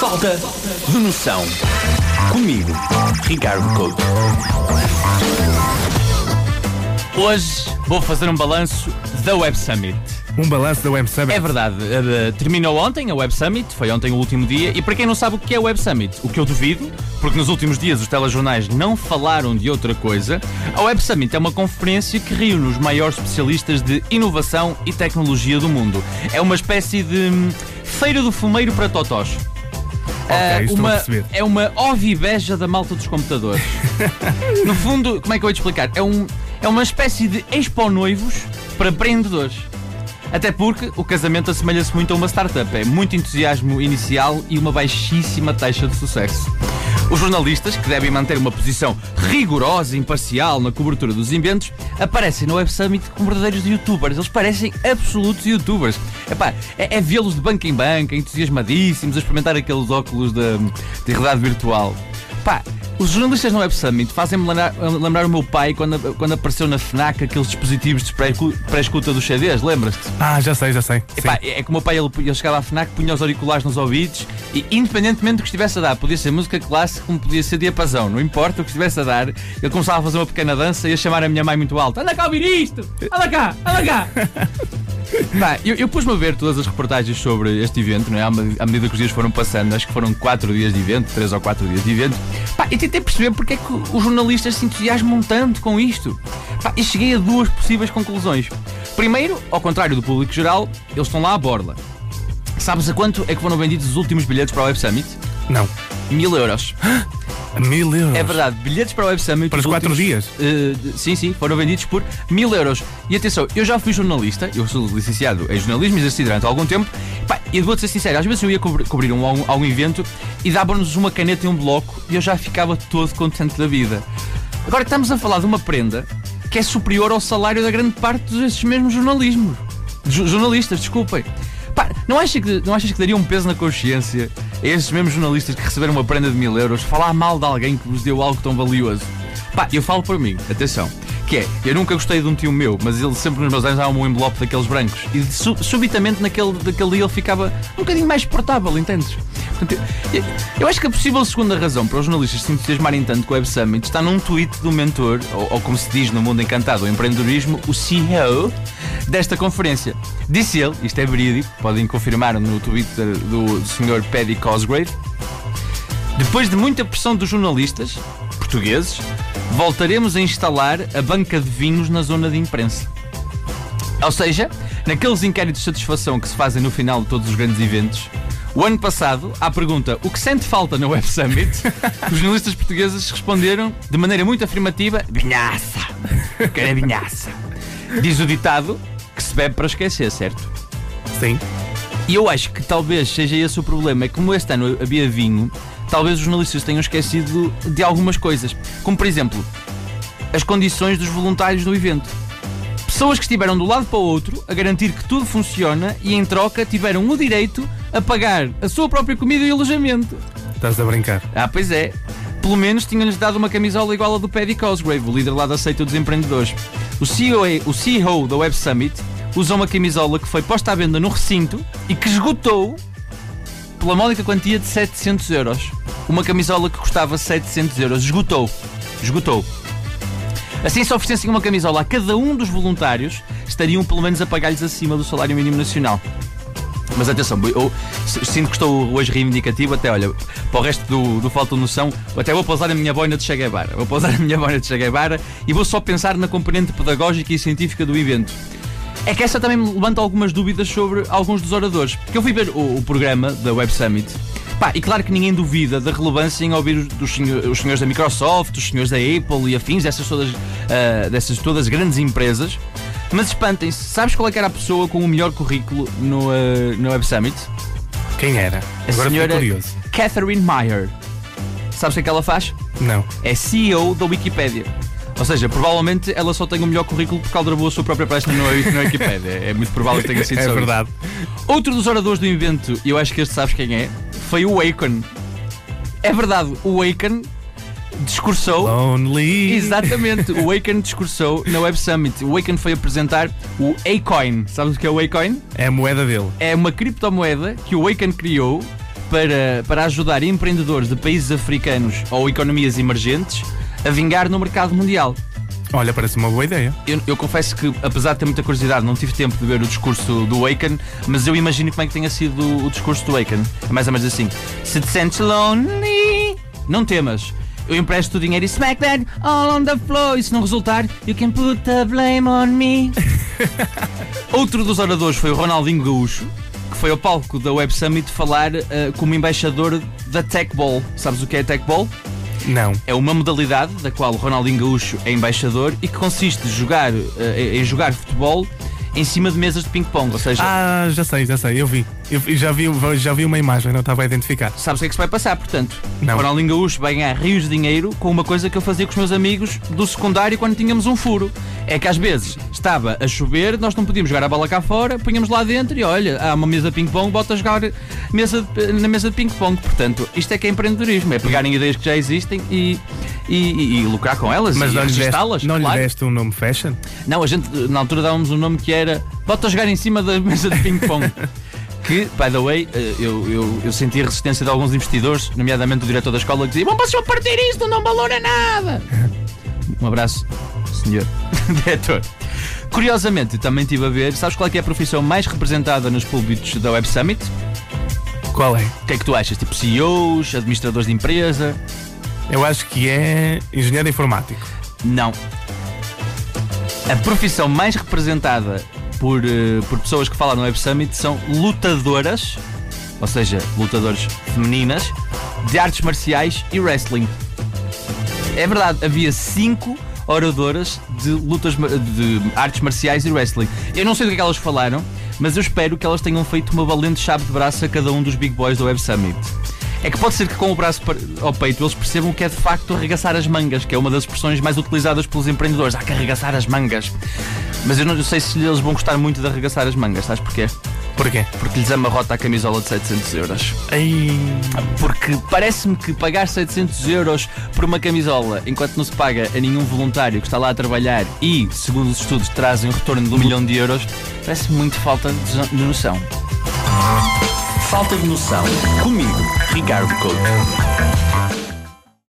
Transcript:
Falta de noção. Comigo, Ricardo Couto. Hoje vou fazer um balanço da Web Summit. Um balanço da Web Summit. É verdade, eh, terminou ontem a Web Summit, foi ontem o último dia, e para quem não sabe o que é a Web Summit, o que eu duvido, porque nos últimos dias os telejornais não falaram de outra coisa, a Web Summit é uma conferência que reúne os maiores especialistas de inovação e tecnologia do mundo. É uma espécie de hum, feira do fumeiro para totós. Ok, estou a uma, é uma ovibeja da malta dos computadores. no fundo, como é que eu vou te explicar? É, um, é uma espécie de expo noivos para empreendedores. Até porque o casamento assemelha-se muito a uma startup. É muito entusiasmo inicial e uma baixíssima taxa de sucesso. Os jornalistas, que devem manter uma posição rigorosa e imparcial na cobertura dos eventos, aparecem no Web Summit como verdadeiros youtubers. Eles parecem absolutos youtubers. Epá, é, é vê-los de banca em banca, entusiasmadíssimos, a experimentar aqueles óculos de, de realidade virtual. Pá, os jornalistas no Web Summit fazem-me lembrar, lembrar o meu pai quando, quando apareceu na FNAC aqueles dispositivos de pré- pré-escuta dos CDs, lembras-te? Ah, já sei, já sei. Epá, é que o meu pai ele, ele chegava à FNAC, punha os auriculares nos ouvidos e, independentemente do que estivesse a dar, podia ser música clássica, como podia ser diapasão, não importa o que estivesse a dar, ele começava a fazer uma pequena dança e a chamar a minha mãe muito alto: Anda cá ouvir isto! Anda cá! Anda cá! Pá, eu, eu pus-me a ver todas as reportagens sobre este evento, não é? À medida que os dias foram passando, acho que foram 4 dias de evento, 3 ou 4 dias de evento, pá, e tentei perceber porque é que os jornalistas se entusiasmam tanto com isto. Pá, e cheguei a duas possíveis conclusões. Primeiro, ao contrário do público geral, eles estão lá à borla. Sabes a quanto é que foram vendidos os últimos bilhetes para o Web Summit? Não. Mil euros. Mil euros. É verdade, bilhetes para o Web Summit. Para os quatro dias? eh, sim, sim, foram vendidos por mil euros. E atenção, eu já fui jornalista, eu sou licenciado em jornalismo, exerci durante algum tempo. Pá, e vou-te ser sincero, às vezes eu ia cobrir, cobrir um, algum, algum evento e davam-nos uma caneta e um bloco e eu já ficava todo contente da vida. Agora estamos a falar de uma prenda que é superior ao salário da grande parte desses mesmos jornalismos. Jo- jornalistas, desculpem. Pá, não, achas que, não achas que daria um peso na consciência esses mesmos jornalistas que receberam uma prenda de mil euros falar mal de alguém que vos deu algo tão valioso? Pá, eu falo por mim, atenção. Que é, eu nunca gostei de um tio meu, mas ele sempre nos meus anos dava um envelope daqueles brancos. E su- subitamente naquele, naquele dia ele ficava um bocadinho mais portável, entendes? Portanto, eu, eu acho que a possível segunda razão para os jornalistas se entusiasmarem tanto com o Web Summit está num tweet do mentor, ou, ou como se diz no mundo encantado, o empreendedorismo, o CEO desta conferência. Disse ele, isto é verídico, podem confirmar no Twitter do Sr. Paddy Cosgrave, depois de muita pressão dos jornalistas portugueses, voltaremos a instalar a banca de vinhos na zona de imprensa. Ou seja, naqueles inquéritos de satisfação que se fazem no final de todos os grandes eventos, o ano passado, à pergunta o que sente falta na Web Summit, os jornalistas portugueses responderam de maneira muito afirmativa: vinhaça! Quero é vinhaça! Diz o ditado se bebe para esquecer, certo? Sim. E eu acho que talvez seja esse o problema. É como este ano havia vinho, talvez os jornalistas tenham esquecido de algumas coisas. Como, por exemplo, as condições dos voluntários do evento. Pessoas que estiveram do lado para o outro a garantir que tudo funciona e, em troca, tiveram o direito a pagar a sua própria comida e alojamento. Estás a brincar. Ah, pois é. Pelo menos tinham-lhes dado uma camisola igual à do Paddy Cosgrave, o líder lá da seita dos empreendedores. O CEO, o CEO da Web Summit usou uma camisola que foi posta à venda no recinto e que esgotou pela módica quantia de 700 euros. Uma camisola que custava 700 euros. Esgotou. Esgotou. Assim, se oferecessem uma camisola a cada um dos voluntários, estariam pelo menos a pagar-lhes acima do salário mínimo nacional. Mas atenção, eu sinto que estou hoje reivindicativo, até olha, para o resto do, do Falta Noção, até vou pausar a minha boina de Che Guevara. Vou pausar a minha boina de Che Guevara e vou só pensar na componente pedagógica e científica do evento. É que essa também me levanta algumas dúvidas sobre alguns dos oradores. Porque eu fui ver o, o programa da Web Summit. Pá, e claro que ninguém duvida da relevância em ouvir os, dos senhor- os senhores da Microsoft, os senhores da Apple e afins, dessas todas, ah, dessas todas grandes empresas. Mas espantem-se, sabes qual é que era a pessoa com o melhor currículo no, ah, no Web Summit? Quem era? A Agora senhora curioso. Catherine Meyer. Sabes o que é que ela faz? Não. É CEO da Wikipédia. Ou seja, provavelmente ela só tem o melhor currículo porque aldrabou a sua própria página no, na Wikipédia. É muito provável que tenha sido É só isso. verdade. Outro dos oradores do evento, e eu acho que este sabes quem é, foi o Akon. É verdade, o Akon discursou. Lonely. Exatamente, o Akon discursou na Web Summit. O Akon foi apresentar o Acoin. Sabes o que é o Acoin? É a moeda dele. É uma criptomoeda que o Akon criou para, para ajudar empreendedores de países africanos ou economias emergentes a vingar no mercado mundial. Olha, parece uma boa ideia. Eu, eu confesso que, apesar de ter muita curiosidade, não tive tempo de ver o discurso do Waken, mas eu imagino como é que tenha sido o, o discurso do Waken. É mais ou menos assim: Se te sentes lonely, não temas. Eu empresto o dinheiro e smack that all on the floor. E se não resultar, you can put the blame on me. Outro dos oradores foi o Ronaldinho Gaúcho, que foi ao palco da Web Summit falar uh, como embaixador da Tech Ball. Sabes o que é Tech Ball? Não. É uma modalidade da qual o Ronaldinho Gaúcho é embaixador e que consiste de jogar, uh, em jogar futebol em cima de mesas de ping-pong. Ou seja, Ah, já sei, já sei, eu vi. Eu já vi, já vi uma imagem, não estava a identificar. sabes o que é que se vai passar, portanto? Não. O Ronaldinho Gaúcho vai ganhar rios de dinheiro com uma coisa que eu fazia com os meus amigos do secundário quando tínhamos um furo. É que às vezes estava a chover, nós não podíamos jogar a bola cá fora, punhamos lá dentro e olha, há uma mesa de ping-pong, bota a jogar mesa de- na mesa de ping-pong. Portanto, isto é que é empreendedorismo, é pegarem ideias que já existem e, e, e- e lucrar com elas Mas e não lhe registá-las. deste, não lhe claro. deste um nome fashion? Não, a gente na altura dávamos um nome que era Bota a jogar em cima da mesa de ping-pong. que, by the way, eh, eu, eu, eu senti a resistência de alguns investidores, nomeadamente o diretor da escola, que dizia: Vão para só partir isto, não valora nada. Um abraço, senhor diretor. Curiosamente, também estive a ver, sabes qual é, é a profissão mais representada nos púlpitos da Web Summit? Qual é? O que é que tu achas? Tipo CEOs, administradores de empresa? Eu acho que é engenheiro informático. Não. A profissão mais representada por, eh, por pessoas que falam no Web Summit são lutadoras, ou seja, lutadoras femininas, de artes marciais e wrestling. É verdade, havia cinco oradoras de lutas de artes marciais e wrestling. Eu não sei do que é que elas falaram, mas eu espero que elas tenham feito uma valente chave de braço a cada um dos Big Boys do Web Summit. É que pode ser que com o braço ao peito eles percebam que é de facto arregaçar as mangas, que é uma das expressões mais utilizadas pelos empreendedores. Há que arregaçar as mangas. Mas eu não sei se eles vão gostar muito de arregaçar as mangas, sabes porquê? Porquê? Porque lhes amarrota a camisola de 700 euros. Ai, Porque parece-me que pagar 700 euros por uma camisola enquanto não se paga a nenhum voluntário que está lá a trabalhar e, segundo os estudos, trazem um retorno de um milhão de euros, parece muito falta de de noção. Falta de noção. Comigo, Ricardo Couto.